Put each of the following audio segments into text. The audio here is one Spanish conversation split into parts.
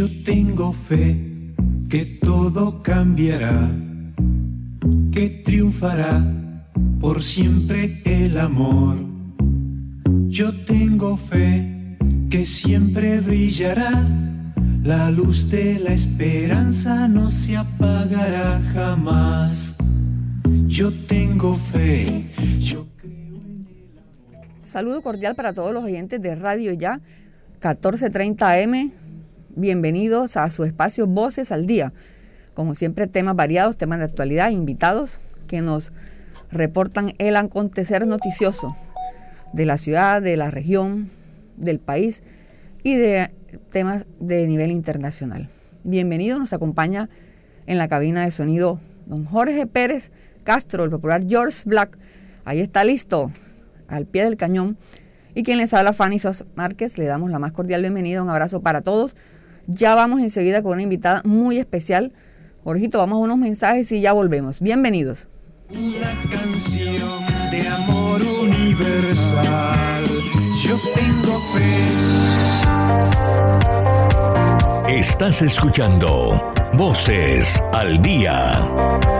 Yo tengo fe que todo cambiará, que triunfará por siempre el amor. Yo tengo fe que siempre brillará, la luz de la esperanza no se apagará jamás. Yo tengo fe, yo creo en el amor. Saludo cordial para todos los oyentes de Radio Ya, 1430 AM Bienvenidos a su espacio Voces al Día. Como siempre, temas variados, temas de actualidad, invitados que nos reportan el acontecer noticioso de la ciudad, de la región, del país y de temas de nivel internacional. Bienvenido, nos acompaña en la cabina de sonido don Jorge Pérez Castro, el popular George Black. Ahí está listo, al pie del cañón. Y quien les habla, Fanny Sos Márquez, le damos la más cordial bienvenida, un abrazo para todos. Ya vamos enseguida con una invitada muy especial. Jorgito, vamos a unos mensajes y ya volvemos. Bienvenidos. Una canción de amor universal. Yo tengo fe. Estás escuchando Voces al Día.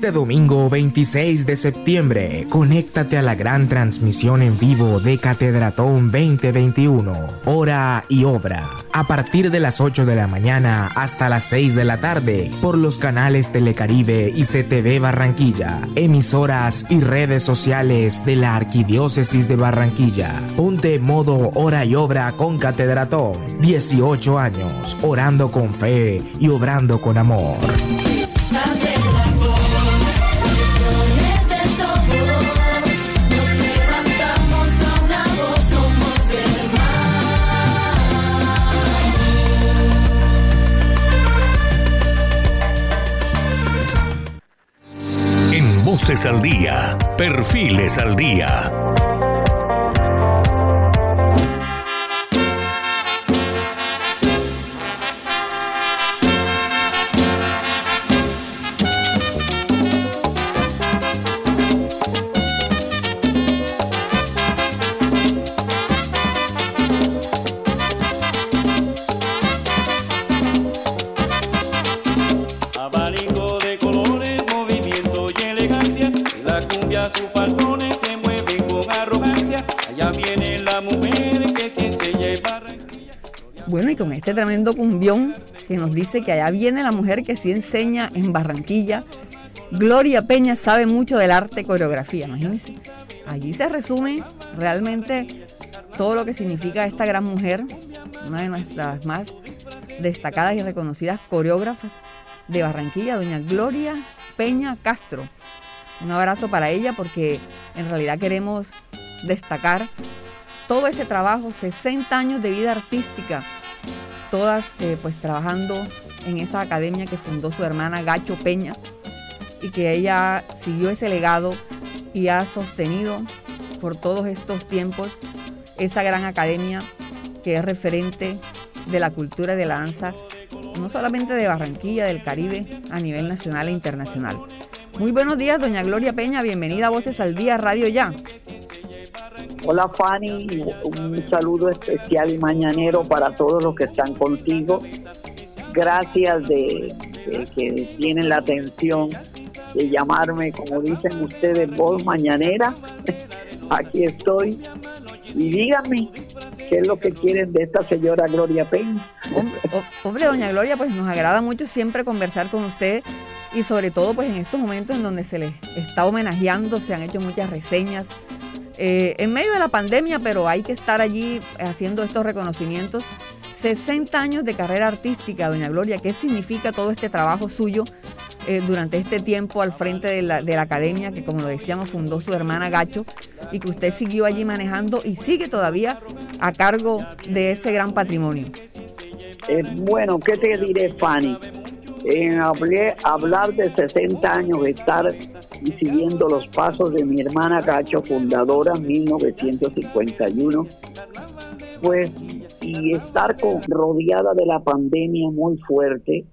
Este domingo 26 de septiembre, conéctate a la gran transmisión en vivo de Catedratón 2021, hora y obra, a partir de las 8 de la mañana hasta las 6 de la tarde, por los canales Telecaribe y CTV Barranquilla, emisoras y redes sociales de la Arquidiócesis de Barranquilla. Ponte modo hora y obra con Catedratón, 18 años, orando con fe y obrando con amor. Al Día, Perfiles al Día. Tremendo cumbión que nos dice que allá viene la mujer que sí enseña en Barranquilla. Gloria Peña sabe mucho del arte coreografía, imagínense. Allí se resume realmente todo lo que significa esta gran mujer, una de nuestras más destacadas y reconocidas coreógrafas de Barranquilla, doña Gloria Peña Castro. Un abrazo para ella porque en realidad queremos destacar todo ese trabajo, 60 años de vida artística, todas eh, pues trabajando en esa academia que fundó su hermana Gacho Peña y que ella siguió ese legado y ha sostenido por todos estos tiempos esa gran academia que es referente de la cultura de la danza no solamente de Barranquilla, del Caribe, a nivel nacional e internacional. Muy buenos días, doña Gloria Peña, bienvenida a Voces al Día Radio Ya. Hola Fanny, un saludo especial y mañanero para todos los que están contigo. Gracias de, que tienen la atención de llamarme, como dicen ustedes, voz mañanera. Aquí estoy. Y díganme, ¿qué es lo que quieren de esta señora Gloria? O- Hombre, doña Gloria, pues nos agrada mucho siempre conversar con usted y sobre todo pues en estos momentos en donde se les está homenajeando, se han hecho muchas reseñas eh, en medio de la pandemia, pero hay que estar allí haciendo estos reconocimientos. 60 años de carrera artística, doña Gloria, ¿qué significa todo este trabajo suyo eh, durante este tiempo al frente de la, de la academia que, como lo decíamos, fundó su hermana Gacho y que usted siguió allí manejando y sigue todavía a cargo de ese gran patrimonio? Eh, bueno, ¿qué te diré, Fanny? En hablé- hablar de 60 años, estar y siguiendo los pasos de mi hermana Cacho, fundadora en 1951, pues, y estar con, rodeada de la pandemia muy fuerte,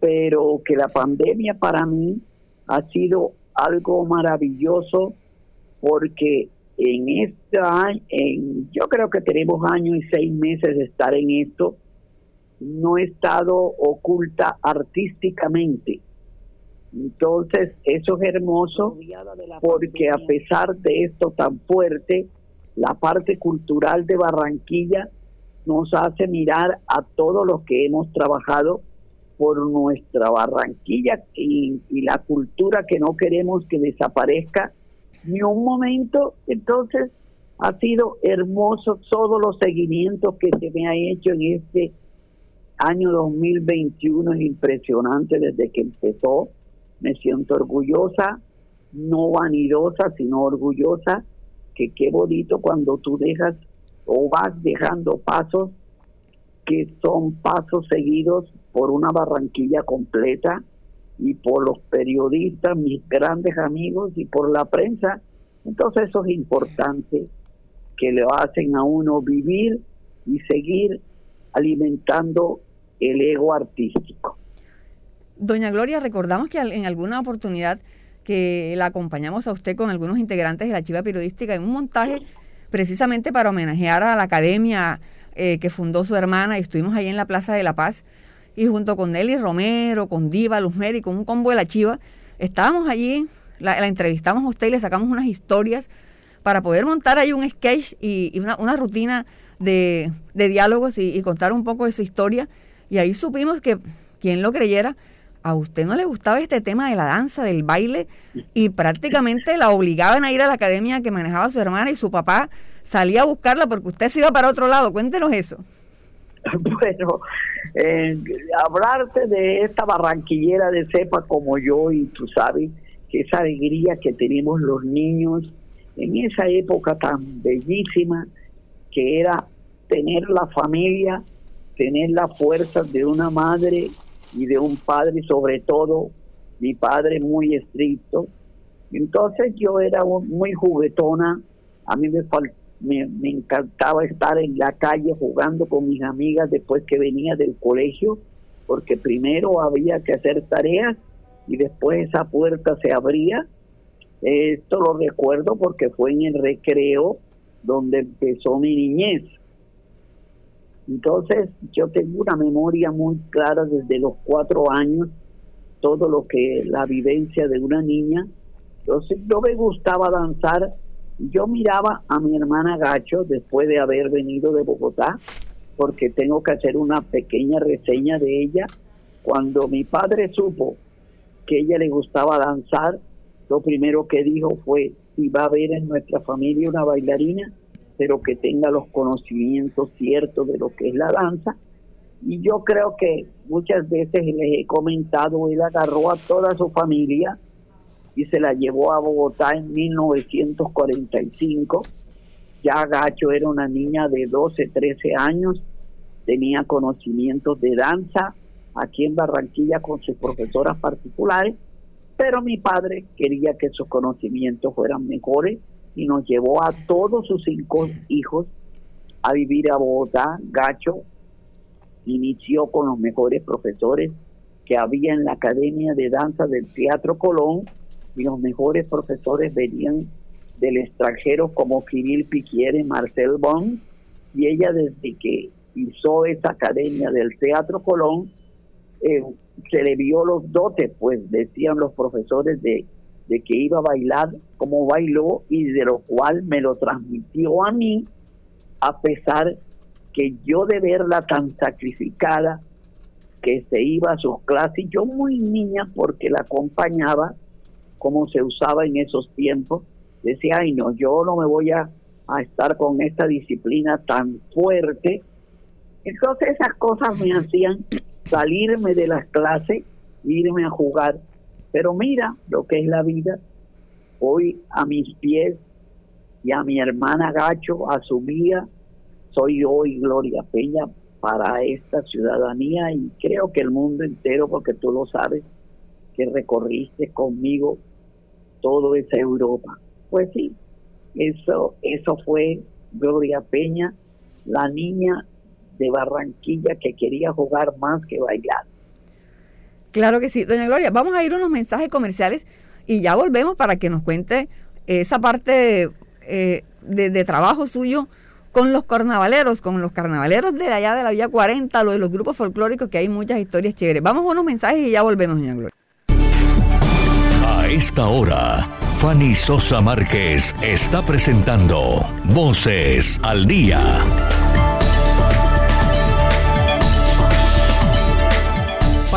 pero que la pandemia para mí ha sido algo maravilloso porque en esta, en, yo creo que tenemos año y seis meses de estar en esto, no he estado oculta artísticamente. Entonces, eso es hermoso porque a pesar de esto tan fuerte, la parte cultural de Barranquilla nos hace mirar a todos los que hemos trabajado por nuestra Barranquilla y, y la cultura que no queremos que desaparezca ni un momento. Entonces, ha sido hermoso todos los seguimientos que se me ha hecho en este año 2021 es impresionante desde que empezó. Me siento orgullosa, no vanidosa, sino orgullosa, que qué bonito cuando tú dejas o vas dejando pasos que son pasos seguidos por una Barranquilla completa y por los periodistas, mis grandes amigos y por la prensa. Entonces eso es importante, que le hacen a uno vivir y seguir alimentando el ego artístico. Doña Gloria, recordamos que en alguna oportunidad que la acompañamos a usted con algunos integrantes de la Chiva Periodística en un montaje precisamente para homenajear a la academia eh, que fundó su hermana y estuvimos ahí en la Plaza de la Paz y junto con Nelly Romero, con Diva Luzmeri, con un combo de la Chiva, estábamos allí, la, entrevistamos a usted y le sacamos unas historias para poder montar ahí un sketch y, una, rutina de, de diálogos y, y contar un poco de su historia. Y ahí supimos que, quien lo creyera, a usted no le gustaba este tema de la danza, del baile, y prácticamente la obligaban a ir a la academia que manejaba su hermana y su papá salía a buscarla porque usted se iba para otro lado. Cuéntenos eso. Bueno, eh, hablarte de esta barranquillera de cepa como yo y tú sabes que esa alegría que tenemos los niños en esa época tan bellísima que era tener la familia, tener la fuerza de una madre y de un padre, sobre todo mi padre muy estricto. Entonces yo era muy juguetona, a mí me, me encantaba estar en la calle jugando con mis amigas después que venía del colegio, porque primero había que hacer tareas y después esa puerta se abría. Esto lo recuerdo porque fue en el recreo donde empezó mi niñez. Entonces yo tengo una memoria muy clara desde los cuatro años, todo lo que la vivencia de una niña. Entonces no me gustaba danzar. Yo miraba a mi hermana Gacho después de haber venido de Bogotá, porque tengo que hacer una pequeña reseña de ella. Cuando mi padre supo que ella le gustaba danzar, lo primero que dijo fue, si va a haber en nuestra familia una bailarina, pero que tenga los conocimientos ciertos de lo que es la danza. Y yo creo que muchas veces les he comentado, él agarró a toda su familia y se la llevó a Bogotá en 1945. Ya Gacho era una niña de 12, 13 años, tenía conocimientos de danza aquí en Barranquilla con sus profesoras particulares, pero mi padre quería que sus conocimientos fueran mejores y nos llevó a todos sus cinco hijos a vivir a Bogotá. Gacho inició con los mejores profesores que había en la Academia de Danza del Teatro Colón y los mejores profesores venían del extranjero como Kirill Piquiere, Marcel Bon y ella desde que hizo esa Academia del Teatro Colón eh, se le vio los dotes, pues decían los profesores de, de que iba a bailar como bailó y de lo cual me lo transmitió a mí, a pesar que yo de verla tan sacrificada, que se iba a sus clases, yo muy niña porque la acompañaba, como se usaba en esos tiempos, decía, ay no, yo no me voy a, a estar con esta disciplina tan fuerte. Entonces esas cosas me hacían salirme de las clases, irme a jugar. Pero mira lo que es la vida. Hoy a mis pies y a mi hermana Gacho asumía, soy hoy Gloria Peña para esta ciudadanía y creo que el mundo entero, porque tú lo sabes, que recorriste conmigo toda esa Europa. Pues sí, eso, eso fue Gloria Peña, la niña de Barranquilla que quería jugar más que bailar. Claro que sí, doña Gloria. Vamos a ir a unos mensajes comerciales y ya volvemos para que nos cuente esa parte eh, de, de trabajo suyo con los carnavaleros, con los carnavaleros de allá de la Vía 40, lo de los grupos folclóricos, que hay muchas historias chéveres. Vamos a unos mensajes y ya volvemos, doña Gloria. A esta hora, Fanny Sosa Márquez está presentando Voces al Día.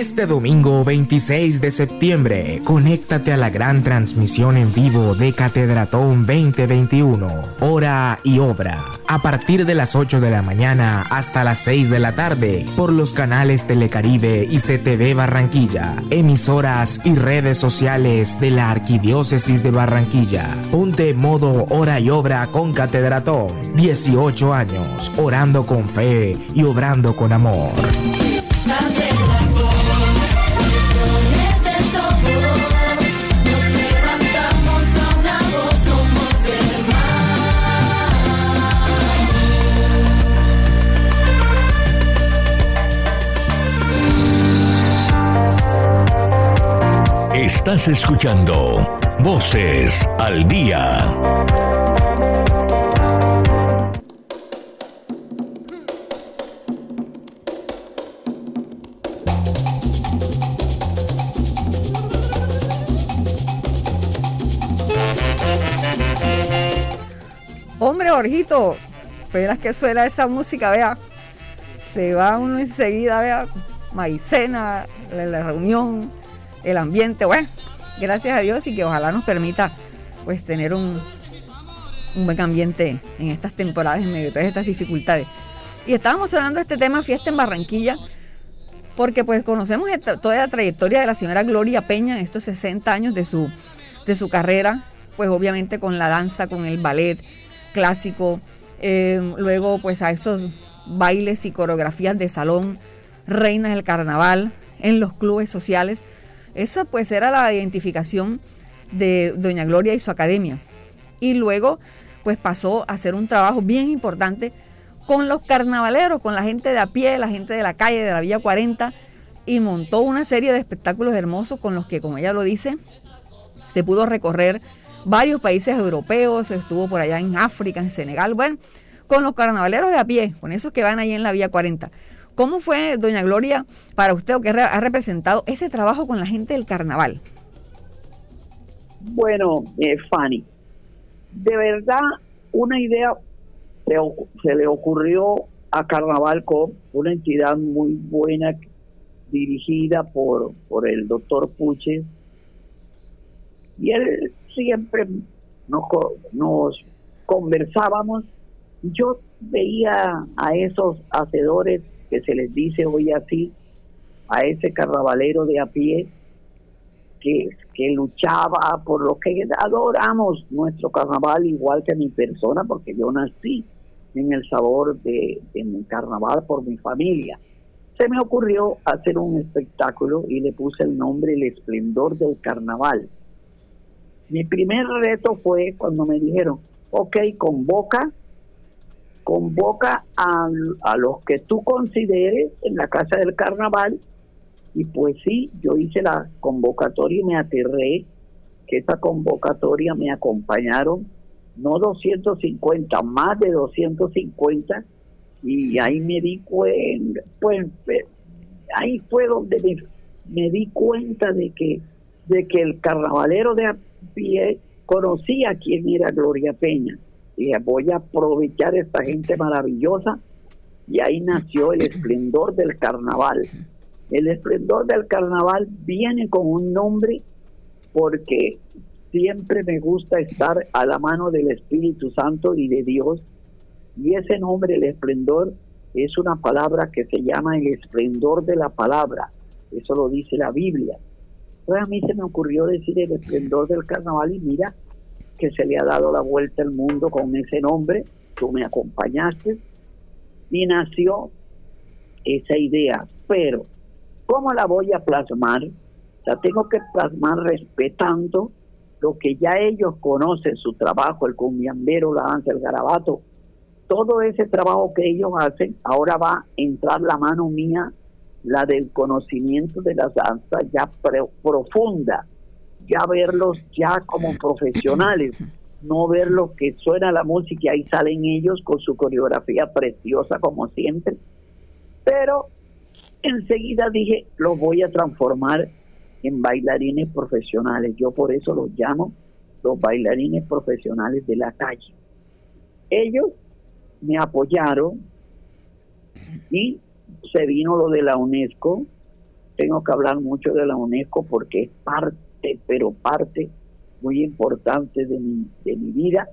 Este domingo 26 de septiembre, conéctate a la gran transmisión en vivo de Catedratón 2021, hora y obra, a partir de las 8 de la mañana hasta las 6 de la tarde, por los canales Telecaribe y CTV Barranquilla, emisoras y redes sociales de la Arquidiócesis de Barranquilla. Ponte modo hora y obra con Catedratón, 18 años, orando con fe y obrando con amor. Estás escuchando Voces al Día. Hombre, Jorgito, esperas que suena esa música, vea. Se va uno enseguida, vea. Maicena, la reunión, el ambiente, bueno. Gracias a Dios y que ojalá nos permita pues tener un, un buen ambiente en estas temporadas en medio de todas estas dificultades. Y estábamos hablando de este tema Fiesta en Barranquilla, porque pues conocemos toda la trayectoria de la señora Gloria Peña en estos 60 años de su, de su carrera, pues obviamente con la danza, con el ballet clásico, eh, luego pues a esos bailes y coreografías de salón, reinas del carnaval, en los clubes sociales. Esa pues era la identificación de Doña Gloria y su academia. Y luego pues pasó a hacer un trabajo bien importante con los carnavaleros, con la gente de a pie, la gente de la calle, de la Villa 40, y montó una serie de espectáculos hermosos con los que, como ella lo dice, se pudo recorrer varios países europeos, estuvo por allá en África, en Senegal, bueno, con los carnavaleros de a pie, con esos que van ahí en la Vía 40. ¿Cómo fue, doña Gloria, para usted o que ha representado ese trabajo con la gente del carnaval? Bueno, eh, Fanny, de verdad, una idea se, le ocurrió a Carnaval Cop, una entidad muy buena dirigida por, por el doctor Puche. Y él siempre nos, nos conversábamos. Yo veía a esos hacedores que se les dice hoy así, a ese carnavalero de a pie, que, que luchaba por lo que adoramos nuestro carnaval igual que mi persona, porque yo nací en el sabor de, de mi carnaval por mi familia. Se me ocurrió hacer un espectáculo y le puse el nombre El Esplendor del Carnaval. Mi primer reto fue cuando me dijeron, ok, convoca, convoca a, a los que tú consideres en la Casa del Carnaval y pues sí, yo hice la convocatoria y me aterré que esa convocatoria me acompañaron no 250, más de 250 y ahí me di cuenta, pues eh, ahí fue donde me, me di cuenta de que de que el carnavalero de a pie conocía quién era Gloria Peña. Dije, voy a aprovechar esta gente maravillosa y ahí nació el esplendor del carnaval. El esplendor del carnaval viene con un nombre porque siempre me gusta estar a la mano del Espíritu Santo y de Dios. Y ese nombre, el esplendor, es una palabra que se llama el esplendor de la palabra. Eso lo dice la Biblia. Entonces a mí se me ocurrió decir el esplendor del carnaval y mira que se le ha dado la vuelta al mundo con ese nombre. Tú me acompañaste y nació esa idea. Pero, ¿cómo la voy a plasmar? La tengo que plasmar respetando lo que ya ellos conocen, su trabajo, el cumbiambero, la danza, el garabato, todo ese trabajo que ellos hacen, ahora va a entrar la mano mía, la del conocimiento de la danza ya pre- profunda, ya verlos ya como profesionales, no verlos que suena la música y ahí salen ellos con su coreografía preciosa como siempre, pero enseguida dije, los voy a transformar en bailarines profesionales. Yo por eso los llamo los bailarines profesionales de la calle. Ellos me apoyaron y se vino lo de la UNESCO. Tengo que hablar mucho de la UNESCO porque es parte, pero parte muy importante de mi, de mi vida.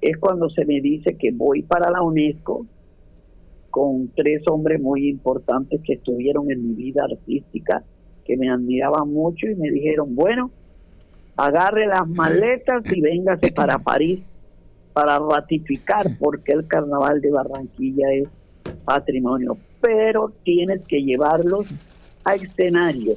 Es cuando se me dice que voy para la UNESCO con tres hombres muy importantes que estuvieron en mi vida artística, que me admiraban mucho y me dijeron, bueno, agarre las maletas y véngase para París para ratificar porque el carnaval de Barranquilla es patrimonio, pero tienes que llevarlos a escenario.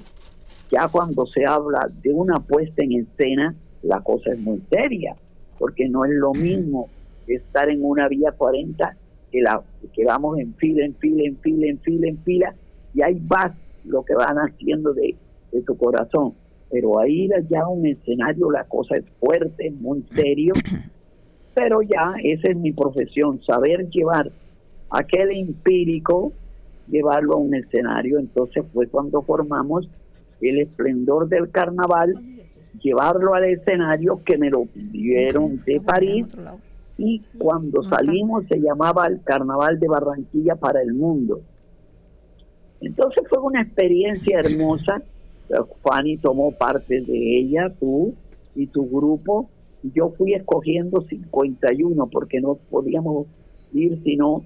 Ya cuando se habla de una puesta en escena, la cosa es muy seria, porque no es lo mismo estar en una vía 40 que, la, que vamos en fila, en fila, en fila, en fila, en fila, y ahí vas lo que van haciendo de, de tu corazón. Pero ahí ya a un escenario la cosa es fuerte, muy serio, pero ya esa es mi profesión, saber llevar aquel empírico, llevarlo a un escenario. Entonces fue cuando formamos el esplendor del carnaval, llevarlo al escenario que me lo pidieron de París y cuando salimos se llamaba el Carnaval de Barranquilla para el mundo. Entonces fue una experiencia hermosa. Fanny tomó parte de ella, tú y tu grupo. Yo fui escogiendo 51 porque no podíamos ir sino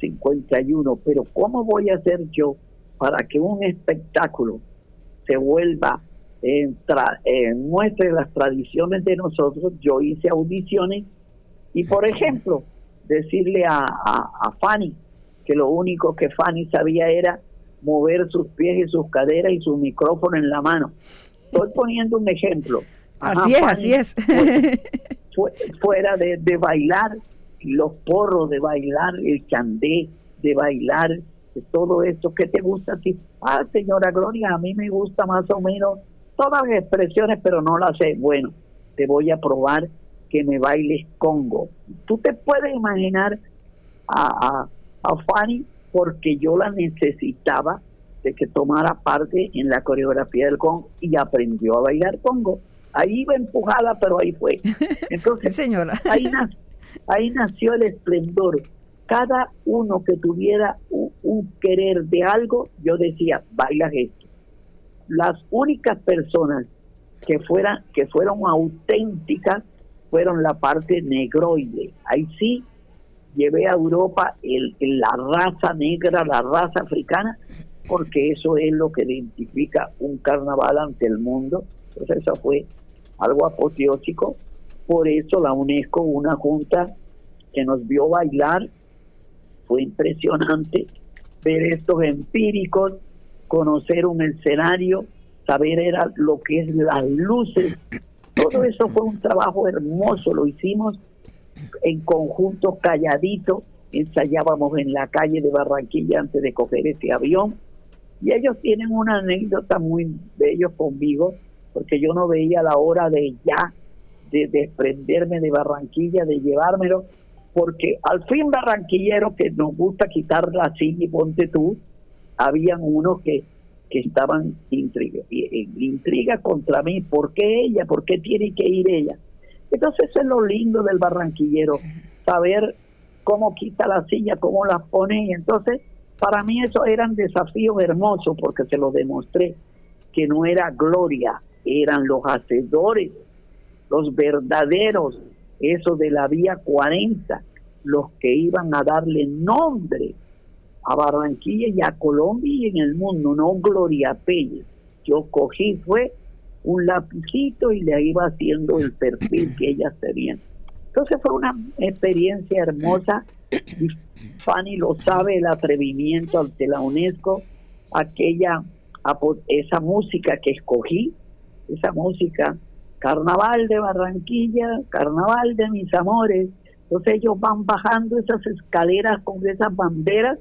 51. Pero ¿cómo voy a hacer yo para que un espectáculo se vuelva en tra- eh, muestre las tradiciones de nosotros? Yo hice audiciones y, por ejemplo, decirle a, a, a Fanny que lo único que Fanny sabía era mover sus pies y sus caderas y su micrófono en la mano. Estoy poniendo un ejemplo. Ajá, Así es, Fanny, así es. fu- fuera de, de bailar, los porros de bailar, el chandé de bailar, de todo esto, ¿qué te gusta a ti? Ah, señora Gloria, a mí me gusta más o menos todas las expresiones, pero no las sé. Bueno, te voy a probar que me bailes Congo. Tú te puedes imaginar a, a, a Fanny porque yo la necesitaba de que tomara parte en la coreografía del Congo y aprendió a bailar Congo. ahí iba empujada, pero ahí fue. Entonces, señora. Ahí, na- ahí nació el esplendor. Cada uno que tuviera un, un querer de algo, yo decía, baila esto. Las únicas personas que fueran, que fueron auténticas fueron la parte negroide. Ahí sí llevé a Europa el, la raza negra, la raza africana, porque eso es lo que identifica un carnaval ante el mundo. Entonces eso fue algo apoteósico. Por eso la UNESCO, una junta que nos vio bailar, fue impresionante ver estos empíricos, conocer un escenario, saber era lo que es las luces. Todo eso fue un trabajo hermoso, lo hicimos en conjunto calladito, ensayábamos en la calle de Barranquilla antes de coger ese avión. Y ellos tienen una anécdota muy bello conmigo, porque yo no veía la hora de ya, de desprenderme de Barranquilla, de llevármelo, porque al fin barranquillero que nos gusta quitar la silla y ponte tú, habían unos que, que estaban intriga, intriga contra mí, ¿por qué ella? ¿Por qué tiene que ir ella? Entonces eso es lo lindo del barranquillero, saber cómo quita la silla, cómo la pone, y entonces para mí eso eran desafíos hermosos porque se los demostré que no era gloria, eran los hacedores, los verdaderos, esos de la vía 40, los que iban a darle nombre a Barranquilla y a Colombia y en el mundo, no Gloria Pérez. Yo cogí, fue un lapicito y le iba haciendo el perfil que ellas tenían. Entonces fue una experiencia hermosa y Fanny lo sabe, el atrevimiento ante la UNESCO, aquella, esa música que escogí, esa música, Carnaval de Barranquilla, Carnaval de mis amores. Entonces ellos van bajando esas escaleras con esas banderas.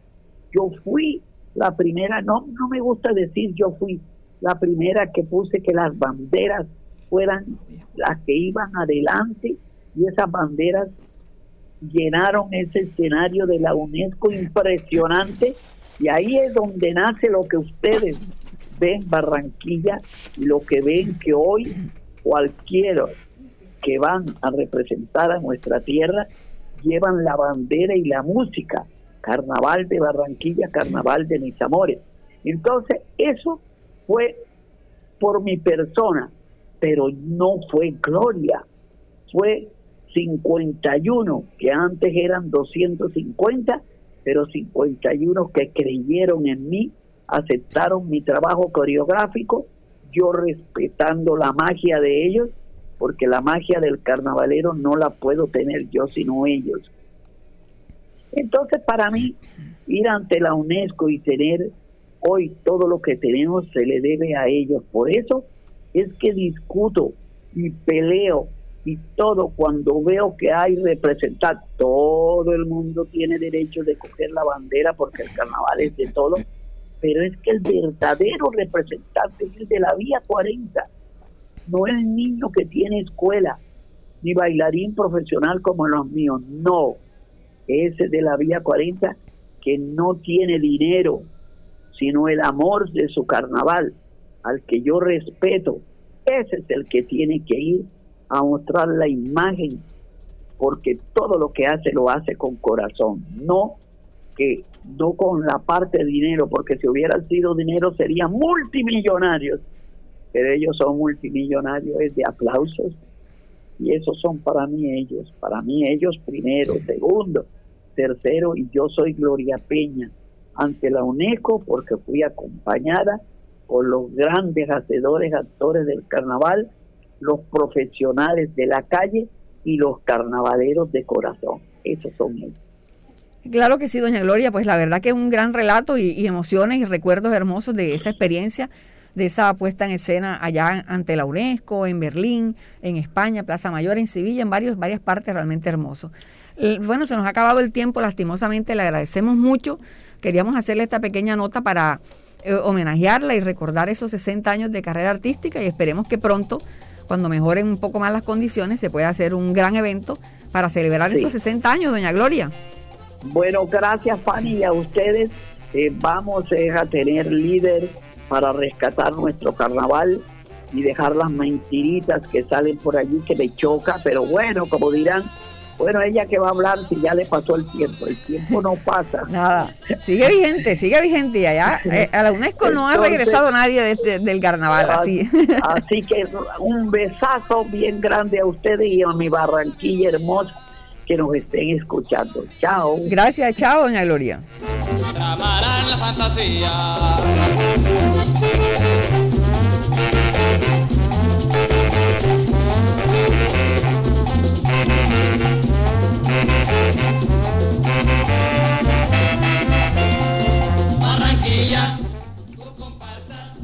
Yo fui la primera, no, no me gusta decir yo fui la primera que puse que las banderas fueran las que iban adelante y esas banderas llenaron ese escenario de la UNESCO impresionante y ahí es donde nace lo que ustedes ven Barranquilla y lo que ven que hoy cualquiera que van a representar a nuestra tierra llevan la bandera y la música. Carnaval de Barranquilla carnaval de mis amores. Entonces eso fue por mi persona pero no fue gloria. Fue 51, que antes eran 250, pero 51 que creyeron en mí, aceptaron mi trabajo coreográfico, yo respetando la magia de ellos, porque la magia del carnavalero no la puedo tener yo sino ellos. Entonces para mí ir ante la UNESCO y tener hoy todo lo que tenemos se le debe a ellos. Por eso es que discuto y peleo y todo cuando veo que hay representar todo el mundo tiene derecho de coger la bandera porque el carnaval es de todo pero es que el verdadero representante es el de la vía 40 no el niño que tiene escuela ni bailarín profesional como los míos no. Ese de la vía 40 que no tiene dinero sino el amor de su carnaval al que yo respeto. Ese es el que tiene que ir a mostrar la imagen, porque todo lo que hace lo hace con corazón, no que no con la parte de dinero, porque si hubiera sido dinero serían multimillonarios, pero ellos son multimillonarios es de aplausos y esos son para mí ellos, para mí ellos primero, segundo, tercero y yo soy Gloria Peña ante la UNESCO porque fui acompañada por los grandes hacedores, actores del carnaval, los profesionales de la calle y los carnavaleros de corazón. Esos son ellos. Claro que sí, doña Gloria, pues la verdad que es un gran relato y, y emociones y recuerdos hermosos de esa experiencia, de esa puesta en escena allá ante la UNESCO, en Berlín, en España, Plaza Mayor, en Sevilla, en varios, varias partes realmente hermosos. L- Bueno, se nos ha acabado el tiempo, lastimosamente le agradecemos mucho. Queríamos hacerle esta pequeña nota para eh, homenajearla y recordar esos 60 años de carrera artística y esperemos que pronto, cuando mejoren un poco más las condiciones, se pueda hacer un gran evento para celebrar Sí. estos 60 años, doña Gloria. Bueno, gracias Fanny y a ustedes. eh, vamos eh, a tener líder para rescatar nuestro carnaval y dejar las mentiritas que salen por allí que le choca, pero bueno, como dirán, bueno, ella que va a hablar si ya le pasó el tiempo, el tiempo no pasa. Nada, sigue vigente, sigue vigente y allá eh, a la UNESCO no ha regresado nadie de este- del carnaval, así. Así que un besazo bien grande a ustedes y a mi Barranquilla hermosa que nos estén escuchando. Chao. Gracias, chao, doña Gloria. Tramarán la fantasía.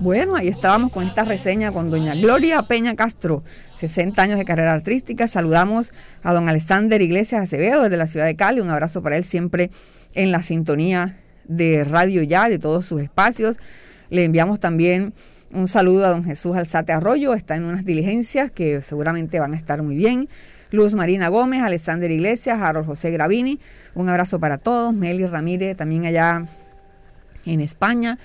Bueno, ahí estábamos con esta reseña con doña Gloria Peña Castro, 60 años de carrera artística. Saludamos a don Alexander Iglesias Acevedo desde la ciudad de Cali. Un abrazo para él siempre en la sintonía de Radio Ya, de todos sus espacios. Le enviamos también un saludo a don Jesús Alzate Arroyo, está en unas diligencias que seguramente van a estar muy bien. Luz Marina Gómez, Alexander Iglesias, Harold José Gravini, un abrazo para todos. Meli Ramírez también allá en España.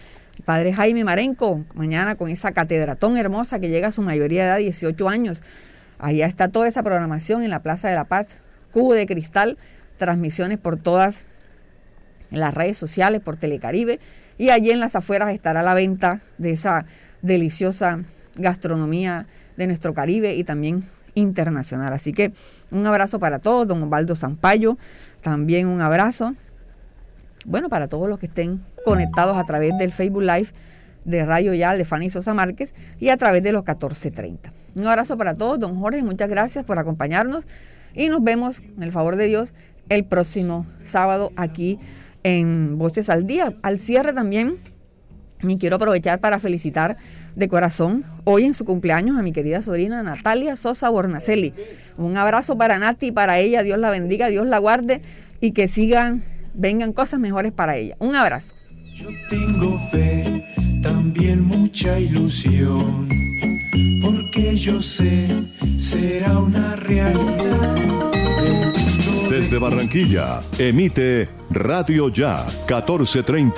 Padre Jaime Marenco, mañana con esa catedratón hermosa que llega a su mayoría de edad, 18 años. Allá está toda esa programación en la Plaza de la Paz, Cubo de Cristal, transmisiones por todas las redes sociales, por Telecaribe. Y allí en las afueras estará la venta de esa deliciosa gastronomía de nuestro Caribe y también internacional. Así que un abrazo para todos, don Osvaldo Zampayo, también un abrazo bueno, para todos los que estén conectados a través del Facebook Live de Radio Yal de Fanny Sosa Márquez y a través de los 1430. Un abrazo para todos, don Jorge, muchas gracias por acompañarnos y nos vemos, en el favor de Dios, el próximo sábado aquí en Voces al Día. Al cierre también, y quiero aprovechar para felicitar de corazón hoy en su cumpleaños a mi querida sobrina Natalia Sosa Bornacelli. Un abrazo para Nati para ella, Dios la bendiga, Dios la guarde y que sigan, vengan cosas mejores para ella. Un abrazo. Tengo fe, también mucha ilusión, porque yo sé, será una realidad. Desde Barranquilla, emite Radio Ya 1430.